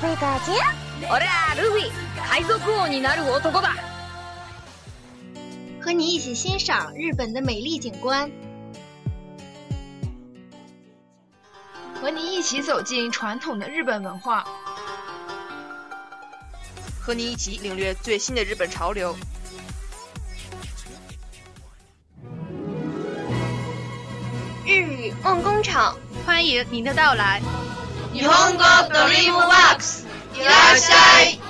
贝大姐，俺はルフィ，海賊王になる男だ。和你一起欣赏日本的美丽景观，和你一起走进传统的日本文化，和你一起领略最新的日本潮流。日语梦工厂，欢迎您的到来。 日本語ドリームワークス，いらっしゃい。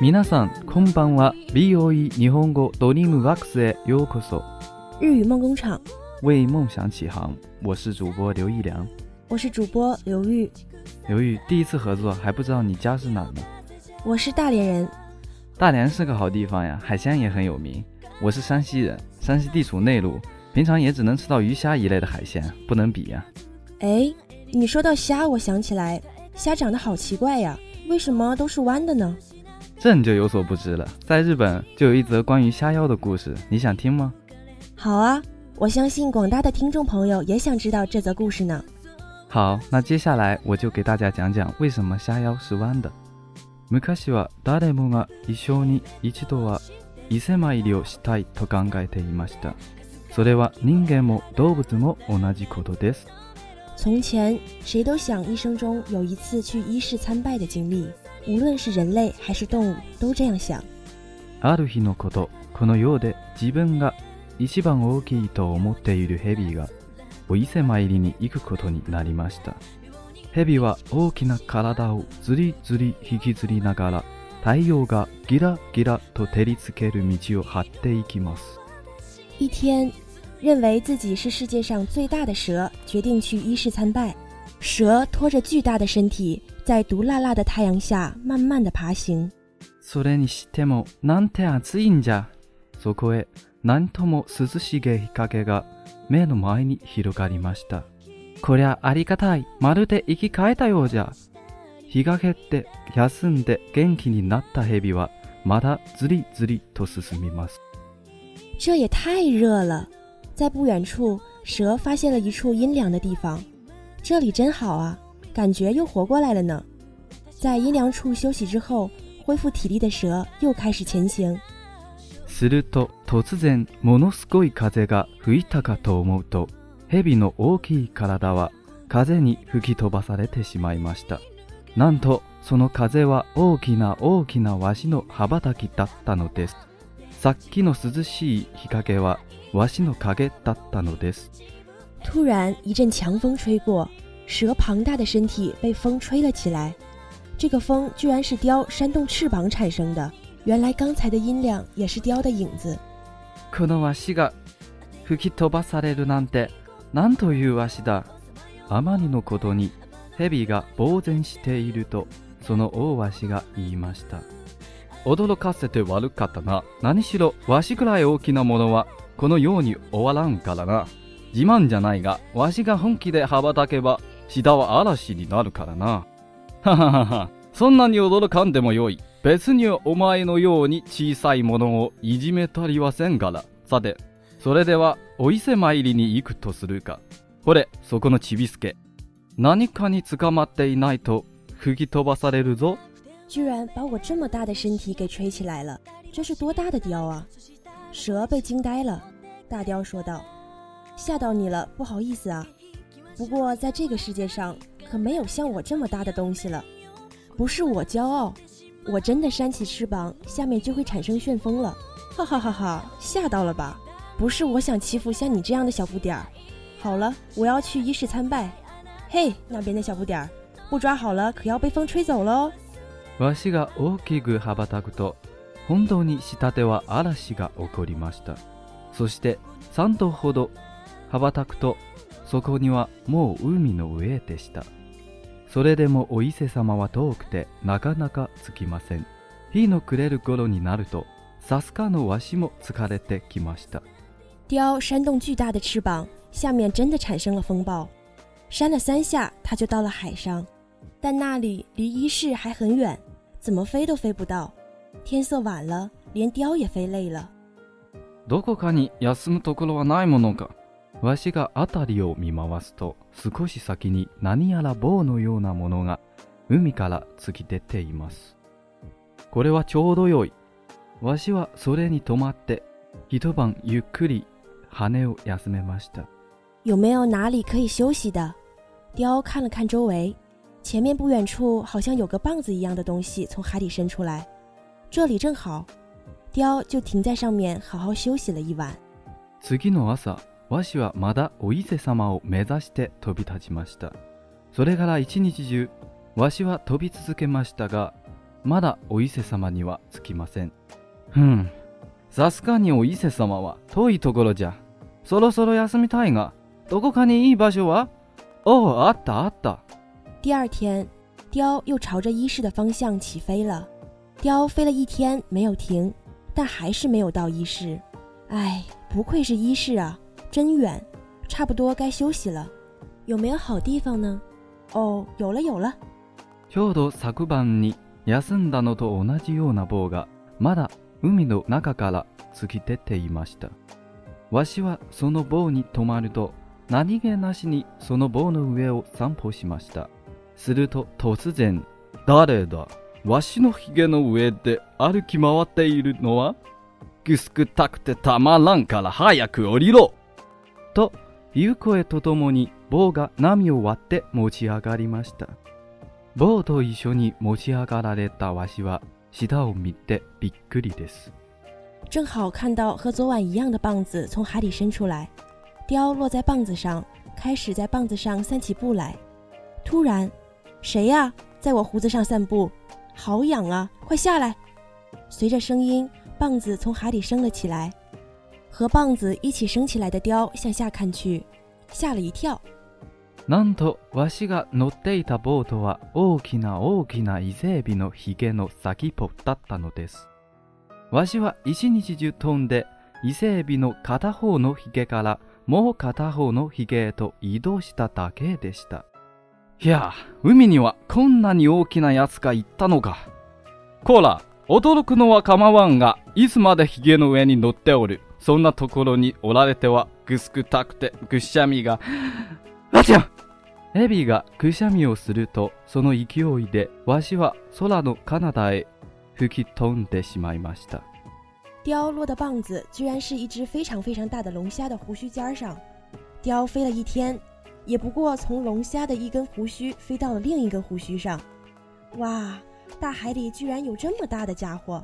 皆さんこんばんは VOE 日本語ドリームワークスへようこそ日语梦工厂，为梦想起航我是主播刘一良我是主播刘玉，刘玉第一次合作还不知道你家是哪儿呢我是大连人。大连是个好地方呀海鲜也很有名我是山西人山西地处内陆平常也只能吃到鱼虾一类的海鲜不能比呀哎，你说到虾，我想起来，虾长得好奇怪呀，为什么都是弯的呢？ 这你就有所不知了在日本就有一则关于虾妖的故事你想听吗好啊，我相信广大的听众朋友也想知道这则故事呢。好，那接下来我就给大家讲讲为什么虾腰是弯的。昔は誰もが一生に一度は伊勢参りをしたいと考えていました。それは人間も動物も同じことです。从前，谁都想一生中有一次去伊势参拜的经历， 无论是人类还是动物，都这样想。ある日のこと、この世で自分が一番大きいと思っている蛇がお伊勢参りに行くことになりました。蛇は大きな体をずりずり引きずりながら太陽がギラギラと照りつける道を張っていきます。一天，认为自己是世界上最大的蛇，决定去伊势参拜。蛇拖着巨大的身体，在毒辣辣的太阳下慢慢的爬行。それにしてもなんて暑いんじゃ。そこへなんとも涼しげ日陰が目の前に広がりました。こりゃありがたい。まるで生き返ったようじゃ。日が減って休んで元気になった蛇はまだずりずりと進みます。这也太热了！在不远处，蛇发现了一处阴凉的地方， 这里真好啊，感觉又活过来了呢。在阴凉处休息之后，恢复体力的蛇又开始前行。すると突然ものすごい風が吹いたかと思うと蛇の大きい体は風に吹き飛ばされてしまいましたなんとその風は大きな大きなわしの羽ばたきだったのですさっきの涼しい日陰はわしの影だったのです突然一阵强风吹过，蛇庞大的身体被风吹了起来。这个风居然是雕扇动翅膀产生的，原来刚才的阴凉也是雕的影子。このわしが吹き飛ばされるなんてなんというわしだあまりのことに蛇が呆然しているとその大わしが言いました 驚かせて悪かったな。何しろ、わしくらい大きなものは、このように終わらんからな。 自慢じゃないが、わしが本気で羽ばたけば、下は嵐になるからな。はははは。そんなに驚かんでもよい。別にお前のように小さいものをいじめたりはせんから。さて、それでは、お伊勢参りに行くとするか。これ、そこのちびすけ。何かに捕まっていないと、吹き飛ばされるぞ。居然把我这么大的身体给吹起来了，这是多大的雕啊！蛇被惊呆了，大雕说道：“吓到你了，不好意思啊。不过在这个世界上，可没有像我这么大的东西了。不是我骄傲，我真的扇起翅膀，下面就会产生旋风了。哈哈哈哈！吓到了吧？不是我想欺负像你这样的小不点儿。好了，我要去仪式参拜。嘿，那边的小不点儿，不抓好了可要被风吹走喽。”わしが大きく羽ばたくと、本当に下手は嵐が起こりました。そして3度ほど 羽ばたくと、そこにはもう海の上でした。それでもお伊勢様は遠くてなかなか着きません。日の暮れる頃になると、さすがのわしも疲れてきました。雕扇动巨大的翅膀，下面真的产生了风暴。扇了三下，它就到了海上，但那里离伊势还很远。怎么飞都飞不到。天色晚了，连雕也飞累了。どこかに休むところはないものか。わしが辺りを見回すと、少し先に何やら棒のようなものが海から突き出ています。これはちょうどよい。わしはそれに止まって、一晩ゆっくり羽を休めました。有没有哪里可以休息的？雕看了看周围，前面不远处好像有个棒子一样的东西从海里伸出来，这里正好，雕就停在上面好好休息了一晚。次の朝、わしはまだお伊勢様を目指して飛び立ちました。それから一日中、わしは飛び続けましたが、まだお伊勢様には着きません。ふん、さすがにお伊勢様は遠いところじゃ。そろそろ休みたいが、どこかにいい場所は？おう、あったあった。第二天，雕又朝着伊势的方向起飞了。雕飞了一天没有停，但还是没有到伊势。唉，不愧是伊势啊，真远，差不多该休息了。有没有好地方呢？哦，有了有了。ちょうど昨晩に休んだのと同じような棒がまだ海の中から突き出ていました。わしはその棒に止まると何気なしにその棒の上を散歩しました。すると突然、誰だ？わしのひげの上で歩き回っているのは？ぐすくたくてたまらんから早く降りろという声とともに棒が波を割って持ち上がりました。棒と一緒に持ち上がられたわしは下を見てびっくりです。正好看到和昨晚一样的棒子从海里伸出来，雕落在棒子上，开始在棒子上散起步来。突然，谁呀、在我胡子上散步？好痒啊！快下来！随着声音，棒子从海里升了起来，和棒子一起升起来的雕向下看去，吓了一跳。なんとわしが乗っていたボートは大きな大きな伊勢エビのヒゲの先っぽだったのです。わしは一日中飛んで伊勢エビの片方のヒゲからもう片方のヒゲへと移動しただけでした。いや、海にはこんなに大きなやつがいたのか。こら、驚くのは構わんが、いつまでヒゲの上に乗っておる。そんなところにおられてはぐすくたくてぐしゃみが。あちゃエビがくしゃみをすると、その勢いでわしは空の彼方へ吹き飛んでしまいました。雕落的棒子居然是一只非常非常大的龙虾的胡须尖上。雕飞了一天，也不过从龙虾的一根胡须飞到了另一根胡须上。哇，大海里居然有这么大的家伙！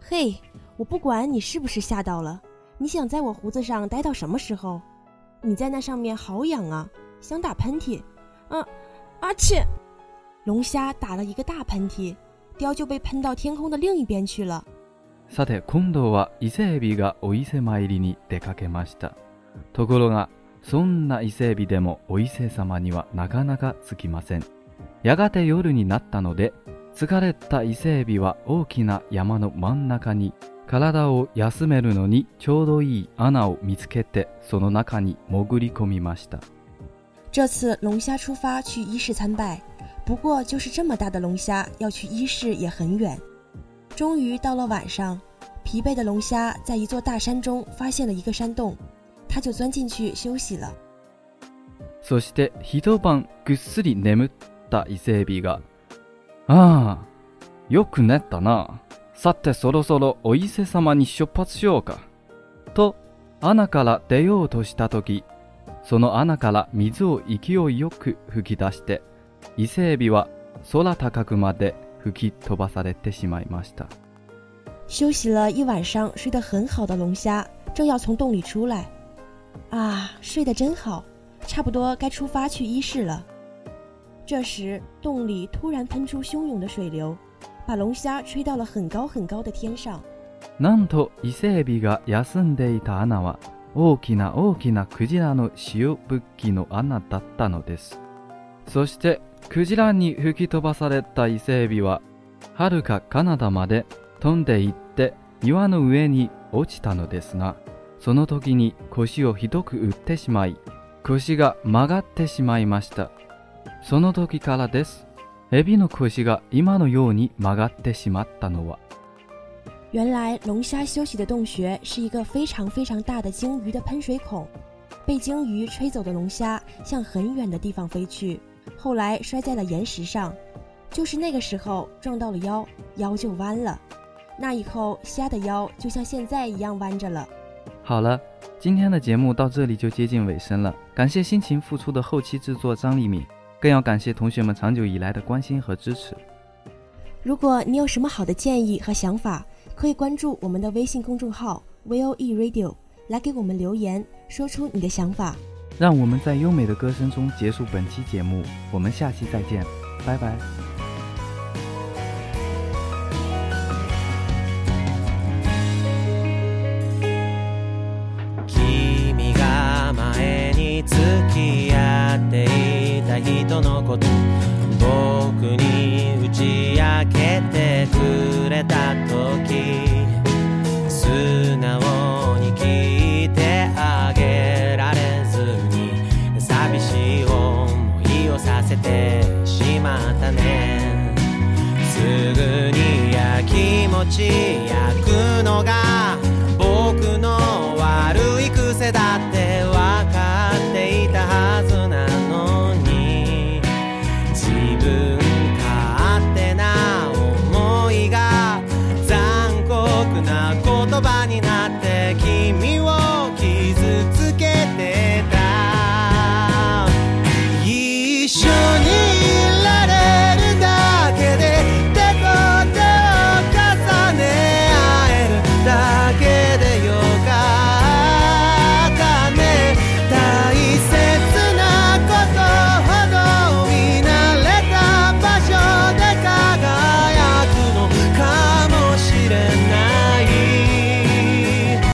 嘿，我不管你是不是吓到了，你想在我胡子上待到什么时候？你在那上面好痒啊，想打喷嚏。啊，阿切！龙虾打了一个大喷嚏，雕就被喷到天空的另一边去了。さて、今度は伊勢エビがお伊勢参りに出かけました。ところが、そんな伊勢エビでもお伊勢様にはなかなか着きません。やがて夜になったので、疲れた伊勢エビは大きな山の真ん中に体を休めるのにちょうどいい穴を見つけてその中に潜り込みました。这次龙虾出发去伊势参拜，不过就是这么大的龙虾要去伊势也很远。终于到了晚上，疲惫的龙虾在一座大山中发现了一个山洞，它就钻进去休息了。そして一晩ぐっすり眠った伊勢エビが、ああ、よく寝ったな。さてそろそろお伊勢様に出発しようか。と穴から出ようとした時、その穴から水を勢いよく吹き出して、伊勢エビは空高くまで吹き飛ばされてしまいました。休息了一晚上睡得很好的龙虾正要从洞里出来，啊，睡得真好，差不多该出发去伊势了。这时，洞里突然喷出汹涌的水流，把龙虾吹到了很高很高的天上。なんと伊勢エビが休んでいた穴は大きな大きなクジラの塩ぶっきの穴だったのです。そしてクジラに吹き飛ばされた伊勢エビははるかカナダまで飛んでいって岩の上に落ちたのですが、その時に腰をひどく打ってしまい、腰が曲がってしまいました。その時からです。エビの腰が今のように曲がってしまったのは。原来龙虾休息的洞穴是一个非常非常大的鲸鱼的喷水孔，被鲸鱼吹走的龙虾向很远的地方飞去，后来摔在了岩石上，就是那个时候撞到了腰，腰就弯了。那以后虾的腰就像现在一样弯着了。好了，今天的节目到这里就接近尾声了。感谢辛勤付出的后期制作张丽敏， 更要感谢同学们长久以来的关心和支持。如果你有什么好的建议和想法，可以关注我们的微信公众号 VOE Radio 来给我们留言，说出你的想法。让我们在优美的歌声中结束本期节目，我们下期再见，拜拜。気持ち焼くのが